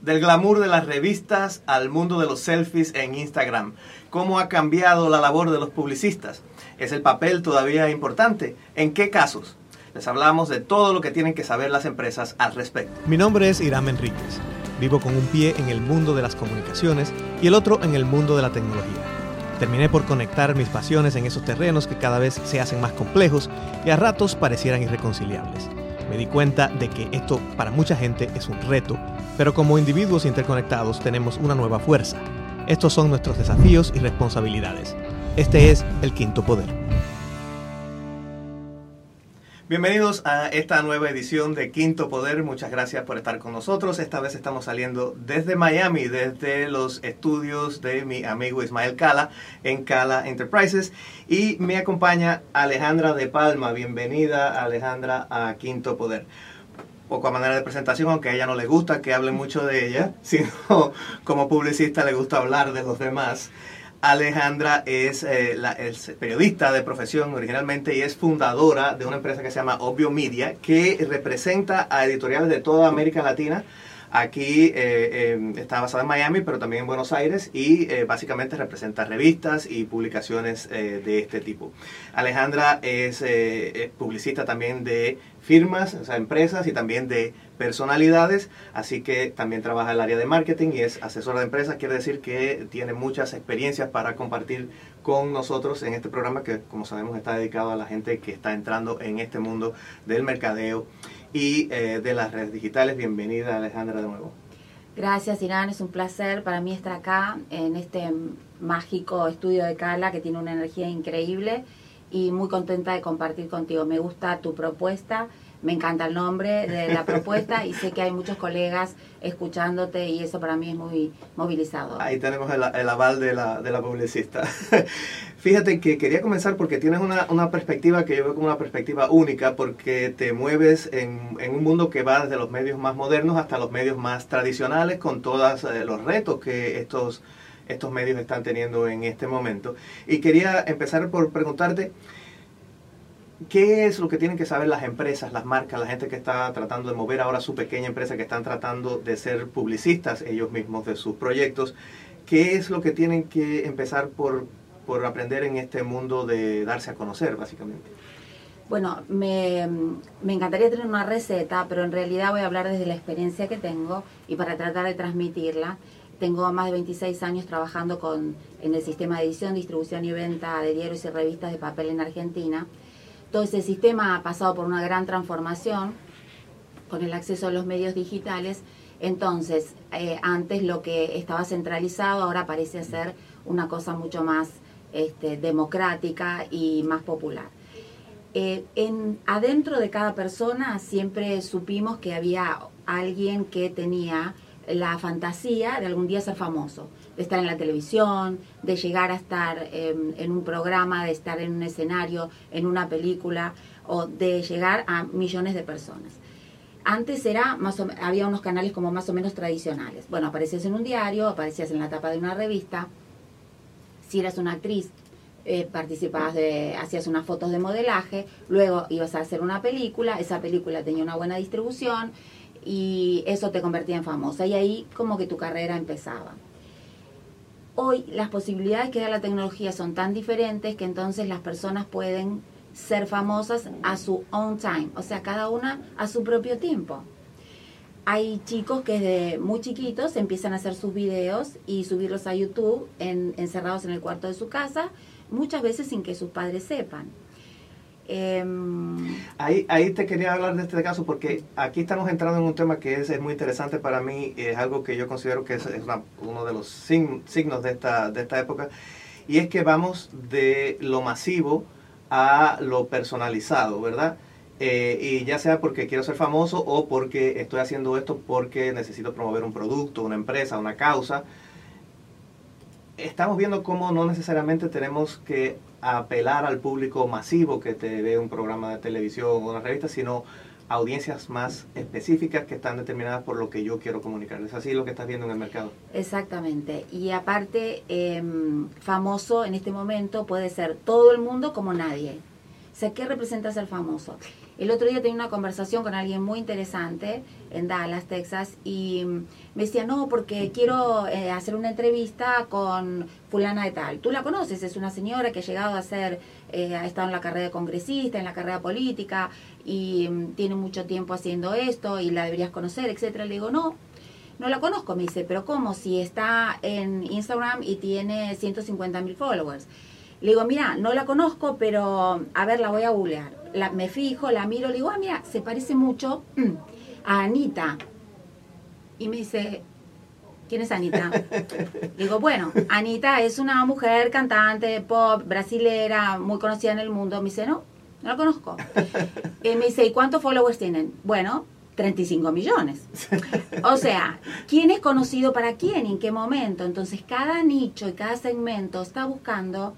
del glamour de las revistas al mundo de los selfies en Instagram. ¿Cómo ha cambiado la labor de los publicistas? ¿Es el papel todavía importante? ¿En qué casos? Les hablamos de todo lo que tienen que saber las empresas al respecto. Mi nombre es Irán Enríquez. Vivo con un pie en el mundo de las comunicaciones y el otro en el mundo de la tecnología. Terminé por conectar mis pasiones en esos terrenos que cada vez se hacen más complejos y a ratos parecieran irreconciliables. Me di cuenta de que esto para mucha gente es un reto, pero como individuos interconectados tenemos una nueva fuerza. Estos son nuestros desafíos y responsabilidades. Este es el quinto poder. Bienvenidos a esta nueva edición de Quinto Poder. Muchas gracias por estar con nosotros. Esta vez estamos saliendo desde Miami, desde los estudios de mi amigo Ismael Cala en Cala Enterprises. Y me acompaña Alejandra de Palma. Bienvenida Alejandra a Quinto Poder. Poco a manera de presentación, aunque a ella no le gusta que hable mucho de ella, sino como publicista le gusta hablar de los demás. Alejandra es, eh, la, periodista de profesión originalmente y es fundadora de una empresa que se llama Obvio Media, que representa a editoriales de toda América Latina. Aquí eh, em, está basada en Miami, pero también en Buenos Aires y eh, básicamente representa revistas y publicaciones de este tipo. Alejandra es publicista también de firmas, o sea, empresas y también de personalidades, así que también trabaja en el área de marketing y es asesora de empresas, quiere decir que tiene muchas experiencias para compartir con nosotros en este programa que como sabemos está dedicado a la gente que está entrando en este mundo del mercadeo y eh, de las redes digitales. Bienvenida Alejandra de nuevo. Gracias Irán, es un placer para mí estar acá en este mágico estudio de Cala que tiene una energía increíble y muy contenta de compartir contigo. Me gusta tu propuesta, me encanta el nombre de la propuesta y sé que hay muchos colegas escuchándote y eso para mí es muy movilizador. Ahí tenemos el, aval de la, de la publicista. Fíjate que quería comenzar porque tienes una, una, perspectiva que yo veo como una perspectiva única porque te mueves en, en, un mundo que va desde los medios más modernos hasta los medios más tradicionales con todos eh, los retos que estos estos medios están teniendo en este momento. Y quería empezar por preguntarte, ¿qué es lo que tienen que saber las empresas, las marcas, la gente que está tratando de mover ahora su pequeña empresa, que están tratando de ser publicistas ellos mismos de sus proyectos? ¿Qué es lo que tienen que empezar por, por aprender en este mundo de darse a conocer, básicamente? Bueno, me, me, encantaría tener una receta, pero en realidad voy a hablar desde la experiencia que tengo y para tratar de transmitirla. Tengo más de 26 años trabajando con, en el sistema de edición, distribución y venta de diarios y revistas de papel en Argentina. Todo ese sistema ha pasado por una gran transformación con el acceso a los medios digitales. Entonces, eh, antes lo que estaba centralizado ahora parece ser una cosa mucho más este, democrática y más popular. Eh, en, adentro de cada persona siempre supimos que había alguien que tenía la fantasía de algún día ser famoso, de estar en la televisión, de llegar a estar en un programa, de estar en un escenario, en una película o de llegar a millones de personas. Antes era más había unos canales como más o menos tradicionales. Bueno, aparecías en un diario, aparecías en la tapa de una revista. Si eras una actriz, eh, participabas de, hacías unas fotos de modelaje, luego ibas a hacer una película, esa película tenía una buena distribución, y eso te convertía en famosa y ahí como que tu carrera empezaba. Hoy las posibilidades que da la tecnología son tan diferentes que entonces las personas pueden ser famosas a su own time, o sea, cada una a su propio tiempo. Hay chicos que desde muy chiquitos empiezan a hacer sus videos y subirlos a YouTube encerrados en el cuarto de su casa, muchas veces sin que sus padres sepan. Em, ahí, ahí te quería hablar de este caso porque aquí estamos entrando en un tema que es, muy interesante para mí, es algo que yo considero que es, uno de los signos de esta, de esta época, y es que vamos de lo masivo a lo personalizado, ¿verdad? Eh, y ya sea porque quiero ser famoso o porque estoy haciendo esto porque necesito promover un producto, una empresa, una causa. Estamos viendo cómo no necesariamente tenemos que apelar al público masivo que te ve un programa de televisión o una revista, sino audiencias más específicas que están determinadas por lo que yo quiero comunicar. ¿Es así lo que estás viendo en el mercado? Exactamente. Y aparte, em, famoso en este momento puede ser todo el mundo como nadie. O sea, ¿qué representa ser famoso? El otro día tenía una conversación con alguien muy interesante en Dallas, Texas, y me decía, no, porque quiero eh, hacer una entrevista con fulana de tal. Tú la conoces, es una señora que ha llegado a ser, eh, ha estado en la carrera de congresista, en la carrera política, y mm, tiene mucho tiempo haciendo esto, y la deberías conocer, etcétera. Le digo, no, no la conozco, me dice, pero ¿cómo? Si está en Instagram y tiene 150 mil followers. Le digo, mira, no la conozco, pero a ver, la voy a googlear. La, me fijo, la miro, le digo, ah, mira, se parece mucho a Anita. Y me dice, ¿quién es Anita? digo, bueno, Anita es una mujer cantante, pop, brasilera, muy conocida en el mundo. Me dice, no, no la conozco. Y me dice, ¿y cuántos followers tienen? Bueno, 35 millones. O sea, ¿quién es conocido para quién en qué momento? Entonces, cada nicho y cada segmento está buscando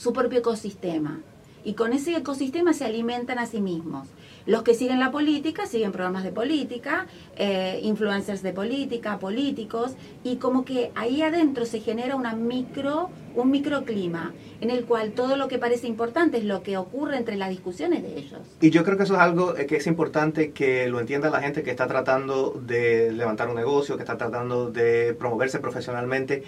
su propio ecosistema. Y con ese ecosistema se alimentan a sí mismos. Los que siguen la política siguen programas de política, eh, influencers de política, políticos, y como que ahí adentro se genera una micro, un microclima en el cual todo lo que parece importante es lo que ocurre entre las discusiones de ellos. Y yo creo que eso es algo eh, que es importante que lo entienda la gente que está tratando de levantar un negocio, que está tratando de promoverse profesionalmente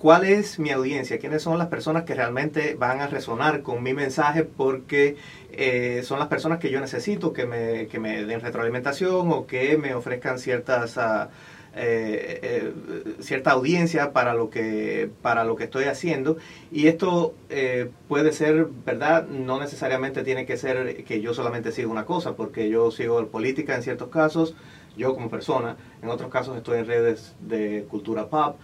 ¿Cuál es mi audiencia? ¿Quiénes son las personas que realmente van a resonar con mi mensaje? Porque eh, son las personas que yo necesito que me, que me den retroalimentación o que me ofrezcan ciertas... Ah, eh, eh, cierta audiencia para lo que para lo que estoy haciendo y esto puede ser verdad no necesariamente tiene que ser que yo solamente siga una cosa porque yo sigo política en ciertos casos yo como persona en otros casos estoy en redes de cultura pop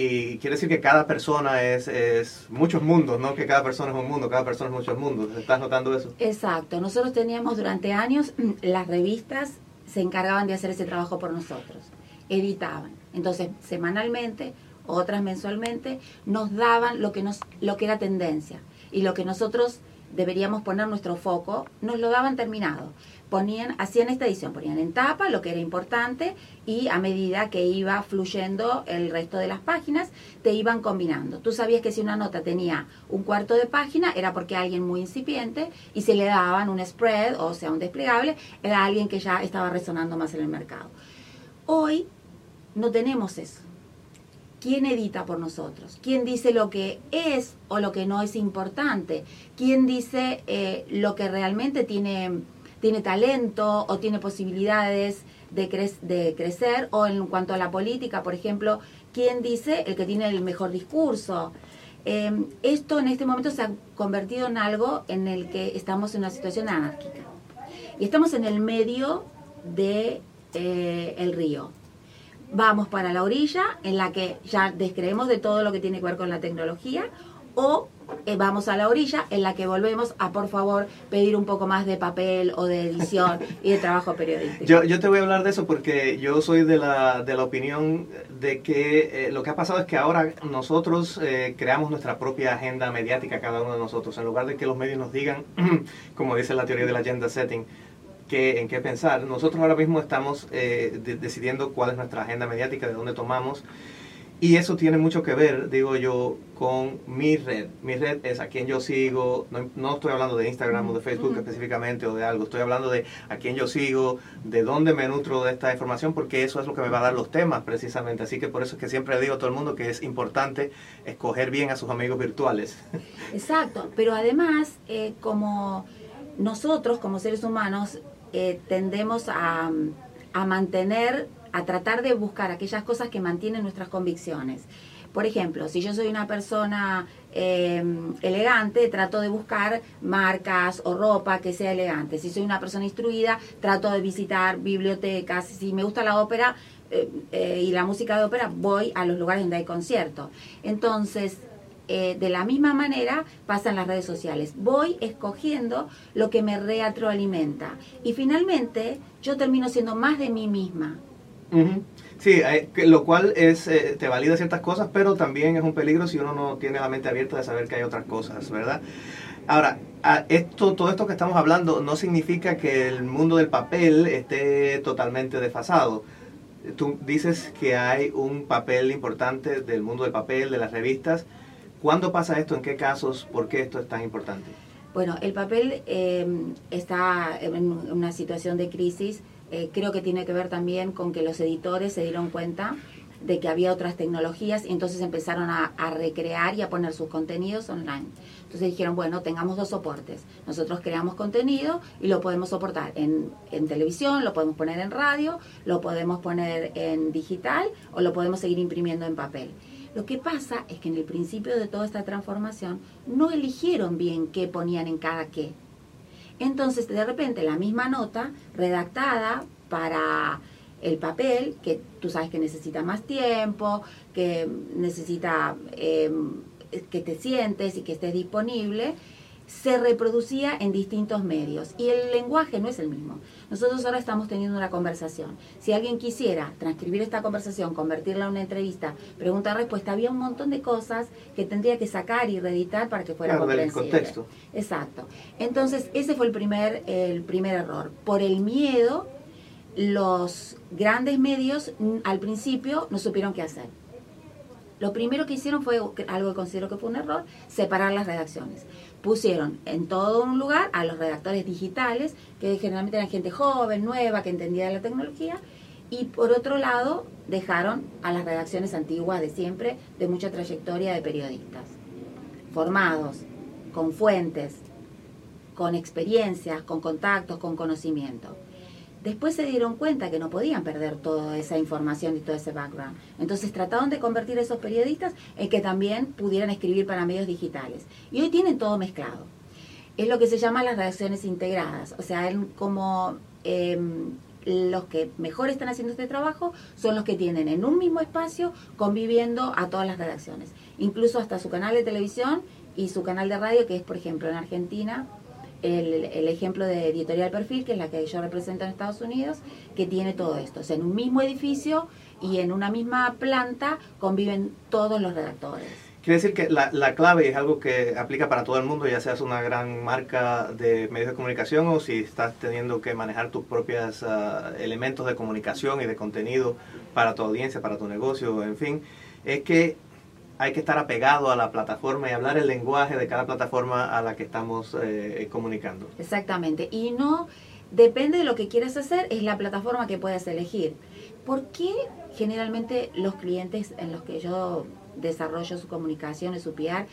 y quiere decir que cada persona es, es, muchos mundos, ¿no? Que cada persona es un mundo, cada persona es muchos mundos. ¿Estás notando eso? Exacto. Nosotros teníamos durante años, las revistas se encargaban de hacer ese trabajo por nosotros. Editaban. Entonces, semanalmente, otras mensualmente, nos daban lo que, nos, lo que era tendencia. Y lo que nosotros deberíamos poner nuestro foco, nos lo daban terminado ponían, hacían esta edición, ponían en tapa lo que era importante y a medida que iba fluyendo el resto de las páginas, te iban combinando. Tú sabías que si una nota tenía un cuarto de página era porque alguien muy incipiente y se le daban un spread, o sea, un desplegable, era alguien que ya estaba resonando más en el mercado. Hoy no tenemos eso. ¿Quién edita por nosotros? ¿Quién dice lo que es o lo que no es importante? ¿Quién dice eh, lo que realmente tiene tiene talento o tiene posibilidades de, de crecer, o en cuanto a la política, por ejemplo, ¿quién dice el que tiene el mejor discurso? Em, esto en este momento se ha convertido en algo en el que estamos en una situación anárquica. Y estamos en el medio de eh, el río. Vamos para la orilla en la que ya descreemos de todo lo que tiene que ver con la tecnología o eh, vamos a la orilla en la que volvemos a, por favor, pedir un poco más de papel o de edición y de trabajo periodístico. Yo, yo, te voy a hablar de eso porque yo soy de la, de la opinión de que eh, lo que ha pasado es que ahora nosotros eh, creamos nuestra propia agenda mediática, cada uno de nosotros, en lugar de que los medios nos digan, como dice la teoría del agenda setting, que, en qué pensar. Nosotros ahora mismo estamos decidiendo cuál es nuestra agenda mediática, de dónde tomamos. Y eso tiene mucho que ver, digo yo, con mi red. Mi red es a quien yo sigo, no, estoy hablando de Instagram o de Facebook específicamente o de algo, estoy hablando de a quién yo sigo, de dónde me nutro de esta información, porque eso es lo que me va a dar los temas precisamente. Así que por eso es que siempre digo a todo el mundo que es importante escoger bien a sus amigos virtuales. Exacto, pero además, eh, como nosotros como seres humanos eh, tendemos a, a mantener a tratar de buscar aquellas cosas que mantienen nuestras convicciones. Por ejemplo, si yo soy una persona eh, elegante, trato de buscar marcas o ropa que sea elegante. Si soy una persona instruida, trato de visitar bibliotecas. Si me gusta la ópera eh, eh, y la música de ópera, voy a los lugares donde hay conciertos. Entonces, de la misma manera pasan las redes sociales. Voy escogiendo lo que me retroalimenta. Y finalmente, yo termino siendo más de mí misma. Sí, lo cual es eh, te valida ciertas cosas, pero también es un peligro si uno no tiene la mente abierta de saber que hay otras cosas, ¿verdad? Ahora, esto, todo esto que estamos hablando no significa que el mundo del papel esté totalmente desfasado. Tú dices que hay un papel importante del mundo del papel, de las revistas. ¿Cuándo pasa esto? ¿En qué casos? ¿Por qué esto es tan importante? Bueno, el papel eh, está en una situación de crisis. Eh, creo que tiene que ver también con que los editores se dieron cuenta de que había otras tecnologías y entonces empezaron a, a, recrear y a poner sus contenidos online. Entonces dijeron, bueno, tengamos dos soportes. Nosotros creamos contenido y lo podemos soportar en, en, televisión, lo podemos poner en radio, lo podemos poner en digital o lo podemos seguir imprimiendo en papel. Lo que pasa es que en el principio de toda esta transformación no eligieron bien qué ponían en cada qué. Entonces, de repente, la misma nota redactada para el papel, que tú sabes que necesita más tiempo, que necesita eh, que te sientes y que estés disponible, se reproducía en distintos medios y el lenguaje no es el mismo. Nosotros ahora estamos teniendo una conversación. Si alguien quisiera transcribir esta conversación, convertirla en una entrevista, pregunta-respuesta, había un montón de cosas que tendría que sacar y reeditar para que fuera claro, comprensible. contexto. Exacto. Entonces, ese fue el primer, el primer error. Por el miedo, los grandes medios al principio no supieron qué hacer. Lo primero que hicieron fue algo que considero que fue un error, separar las redacciones. Pusieron en todo un lugar a los redactores digitales, que generalmente eran gente joven, nueva, que entendía la tecnología, y por otro lado dejaron a las redacciones antiguas de siempre, de mucha trayectoria de periodistas, formados, con fuentes, con experiencias, con contactos, con conocimiento después se dieron cuenta que no podían perder toda esa información y todo ese background. Entonces trataron de convertir a esos periodistas en que también pudieran escribir para medios digitales. Y hoy tienen todo mezclado. Es lo que se llama las redacciones integradas. O sea, como eh, los que mejor están haciendo este trabajo son los que tienen en un mismo espacio conviviendo a todas las redacciones. Incluso hasta su canal de televisión y su canal de radio, que es, por ejemplo, en Argentina, el, ejemplo de Editorial Perfil, que es la que yo represento en Estados Unidos, que tiene todo esto. O sea, en un mismo edificio y en una misma planta conviven todos los redactores. Quiere decir que la, la clave es algo que aplica para todo el mundo, ya seas una gran marca de medios de comunicación o si estás teniendo que manejar tus propios uh, elementos de comunicación y de contenido para tu audiencia, para tu negocio, en fin, es que hay que estar apegado a la plataforma y hablar el lenguaje de cada plataforma a la que estamos eh, comunicando. Exactamente. Y no depende de lo que quieras hacer, es la plataforma que puedas elegir. ¿Por qué generalmente los clientes en los que yo desarrollo su comunicación y su PR,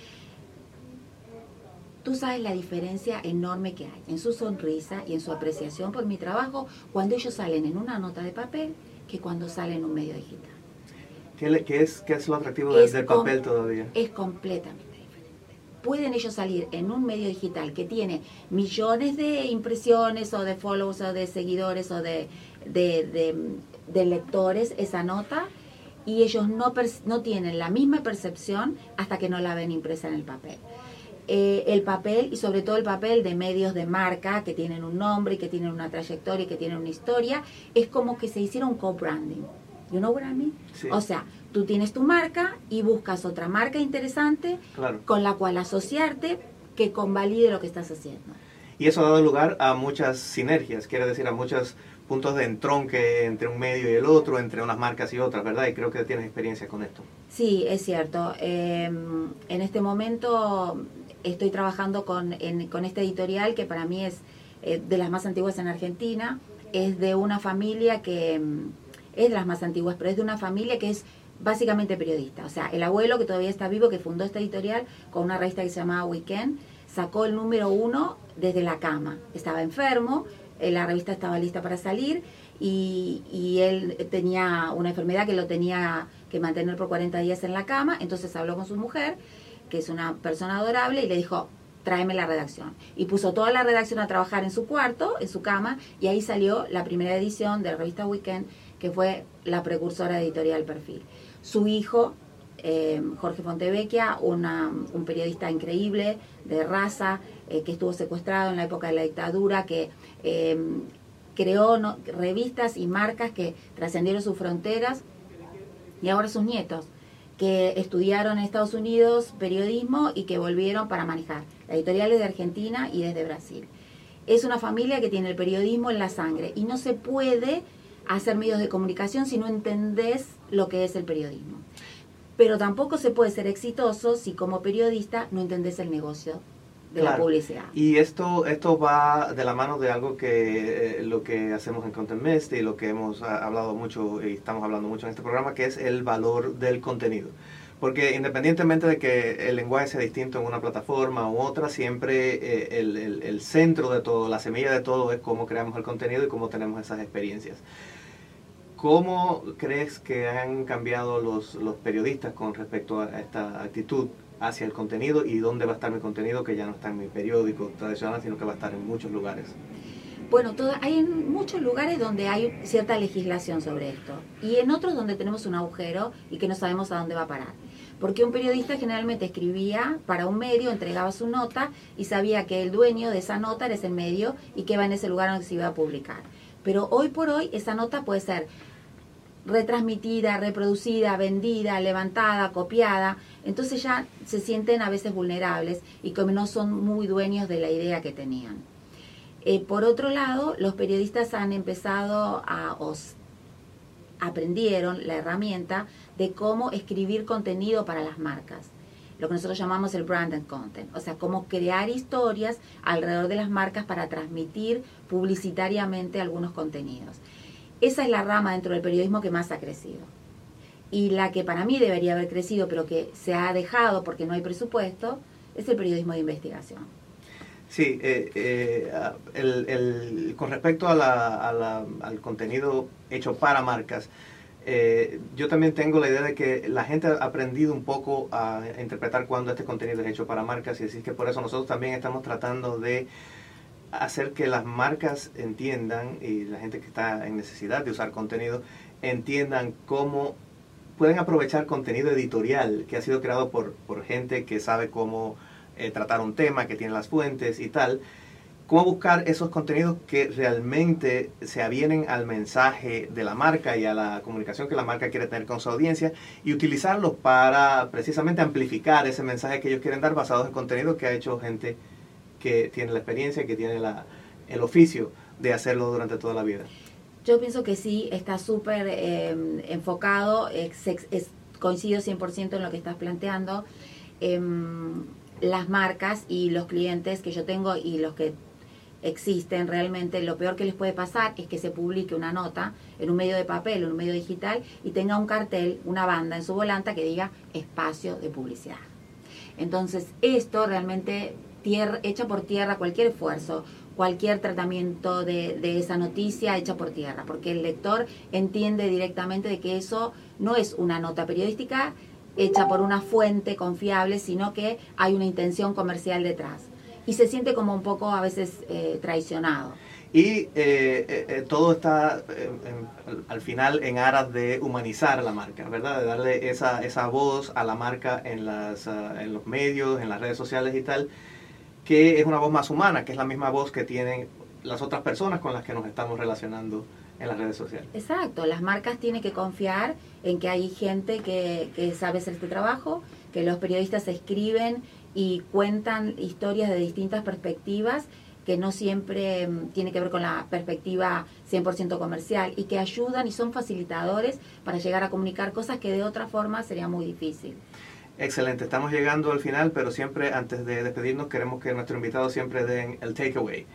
tú sabes la diferencia enorme que hay en su sonrisa y en su apreciación por mi trabajo cuando ellos salen en una nota de papel que cuando salen en un medio digital? ¿Qué, qué, es, ¿Qué, es, lo atractivo es del papel todavía? Es completamente diferente. Pueden ellos salir en un medio digital que tiene millones de impresiones o de follows o de seguidores o de, de, de, de lectores esa nota y ellos no, no tienen la misma percepción hasta que no la ven impresa en el papel. Eh, el papel y sobre todo el papel de medios de marca que tienen un nombre y que tienen una trayectoria y que tienen una historia, es como que se hiciera un co-branding. You know what I mean? Sí. O sea, tú tienes tu marca y buscas otra marca interesante claro. con la cual asociarte que convalide lo que estás haciendo. Y eso ha dado lugar a muchas sinergias, quiere decir a muchos puntos de entronque entre un medio y el otro, entre unas marcas y otras, ¿verdad? Y creo que tienes experiencia con esto. Sí, es cierto. Eh, en este momento estoy trabajando con, en, con este editorial que para mí es eh, de las más antiguas en Argentina. Es de una familia que es de las más antiguas, pero es de una familia que es básicamente periodista. O sea, el abuelo que todavía está vivo, que fundó esta editorial con una revista que se llamaba Weekend, sacó el número uno desde la cama. Estaba enfermo, eh, la revista estaba lista para salir y, y, él tenía una enfermedad que lo tenía que mantener por 40 días en la cama, entonces habló con su mujer, que es una persona adorable, y le dijo, tráeme la redacción. Y puso toda la redacción a trabajar en su cuarto, en su cama, y ahí salió la primera edición de la revista Weekend, que fue la precursora editorial Perfil. Su hijo, eh, Jorge Fontevecchia, un periodista increíble de raza, eh, que estuvo secuestrado en la época de la dictadura, que eh, creó revistas y marcas que trascendieron sus fronteras, y ahora sus nietos, que estudiaron en Estados Unidos periodismo y que volvieron para manejar. La editorial es de Argentina y desde Brasil. Es una familia que tiene el periodismo en la sangre y no se puede hacer medios de comunicación si no entendés lo que es el periodismo. Pero tampoco se puede ser exitoso si como periodista no entendés el negocio de la publicidad. Y esto, esto va de la mano de algo que eh, lo que hacemos en Content Mist y lo que hemos ah, hablado mucho y estamos hablando mucho en este programa, que es el valor del contenido. Porque independientemente de que el lenguaje sea distinto en una plataforma u otra, siempre eh, el, centro de todo, la semilla de todo es cómo creamos el contenido y cómo tenemos esas experiencias. ¿Cómo crees que han cambiado los, los periodistas con respecto a esta actitud hacia el contenido y dónde va a estar mi contenido que ya no está en mi periódico tradicional, sino que va a estar en muchos lugares? Bueno, hay en muchos lugares donde hay cierta legislación sobre esto y en otros donde tenemos un agujero y que no sabemos a dónde va a parar. Porque un periodista generalmente escribía para un medio, entregaba su nota y sabía que el dueño de esa nota era ese medio y que va en ese lugar donde se iba a publicar. Pero hoy por hoy esa nota puede ser retransmitida, reproducida, vendida, levantada, copiada, entonces ya se sienten a veces vulnerables y como no son muy dueños de la idea que tenían. Eh, por otro lado, los periodistas han empezado a, os, aprendieron la herramienta de cómo escribir contenido para las marcas, lo que nosotros llamamos el branded content, o sea, cómo crear historias alrededor de las marcas para transmitir publicitariamente algunos contenidos. Esa es la rama dentro del periodismo que más ha crecido. Y la que para mí debería haber crecido, pero que se ha dejado porque no hay presupuesto, es el periodismo de investigación. Sí, eh, eh, el, el, con respecto a la, a la, al contenido hecho para marcas, eh, yo también tengo la idea de que la gente ha aprendido un poco a interpretar cuando este contenido es hecho para marcas y así que por eso nosotros también estamos tratando de hacer que las marcas entiendan y la gente que está en necesidad de usar contenido entiendan cómo pueden aprovechar contenido editorial que ha sido creado por, por gente que sabe cómo eh, tratar un tema, que tiene las fuentes y tal. Cómo buscar esos contenidos que realmente se avienen al mensaje de la marca y a la comunicación que la marca quiere tener con su audiencia y utilizarlos para precisamente amplificar ese mensaje que ellos quieren dar basados en contenido que ha hecho gente que tiene la experiencia, que tiene la, el oficio de hacerlo durante toda la vida. Yo pienso que sí, está súper eh, enfocado, es, es, coincido 100% en lo que estás planteando. Eh, las marcas y los clientes que yo tengo y los que existen realmente, lo peor que les puede pasar es que se publique una nota en un medio de papel en un medio digital y tenga un cartel, una banda en su volanta que diga espacio de publicidad. Entonces, esto realmente tierra, echa por tierra cualquier esfuerzo, cualquier tratamiento de, de, esa noticia echa por tierra, porque el lector entiende directamente de que eso no es una nota periodística hecha por una fuente confiable, sino que hay una intención comercial detrás. Y se siente como un poco a veces eh, traicionado. Y eh, eh, todo está al final en aras de humanizar la marca, ¿verdad? De darle esa, esa voz a la marca en, las, uh, en los medios, en las redes sociales y tal, que es una voz más humana, que es la misma voz que tienen las otras personas con las que nos estamos relacionando en las redes sociales. Exacto, las marcas tienen que confiar en que hay gente que, que sabe hacer este trabajo, que los periodistas escriben y cuentan historias de distintas perspectivas que no siempre um, tiene que ver con la perspectiva 100% comercial y que ayudan y son facilitadores para llegar a comunicar cosas que de otra forma sería muy difícil. Excelente, estamos llegando al final, pero siempre antes de despedirnos queremos que nuestro invitado siempre den el takeaway.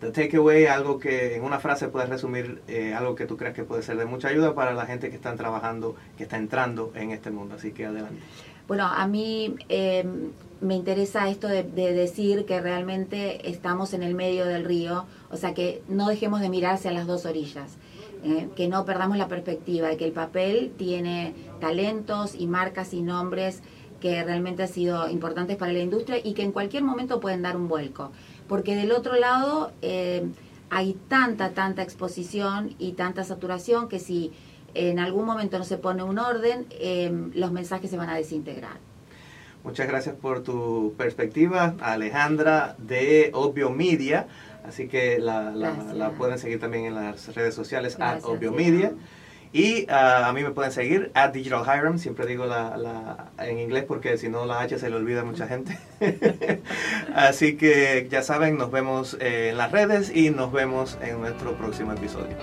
Takeaway, algo que en una frase puedes resumir, eh, algo que tú creas que puede ser de mucha ayuda para la gente que están trabajando, que está entrando en este mundo. Así que adelante. Bueno, a mí eh, me interesa esto de, de, decir que realmente estamos en el medio del río, o sea, que no dejemos de mirar hacia las dos orillas. Eh, que no perdamos la perspectiva de que el papel tiene talentos y marcas y nombres que realmente han sido importantes para la industria y que en cualquier momento pueden dar un vuelco porque del otro lado eh, hay tanta, tanta exposición y tanta saturación que si en algún momento no se pone un orden, eh, los mensajes se van a desintegrar. Muchas gracias por tu perspectiva, Alejandra de Obvio Media. Así que la, la, la pueden seguir también en las redes sociales, at Obvio Media. Y uh, a mí me pueden seguir at Digital Hiram, siempre digo la, la, en inglés porque si no la H se le olvida a mucha gente. Así que ya saben, nos vemos en las redes y nos vemos en nuestro próximo episodio.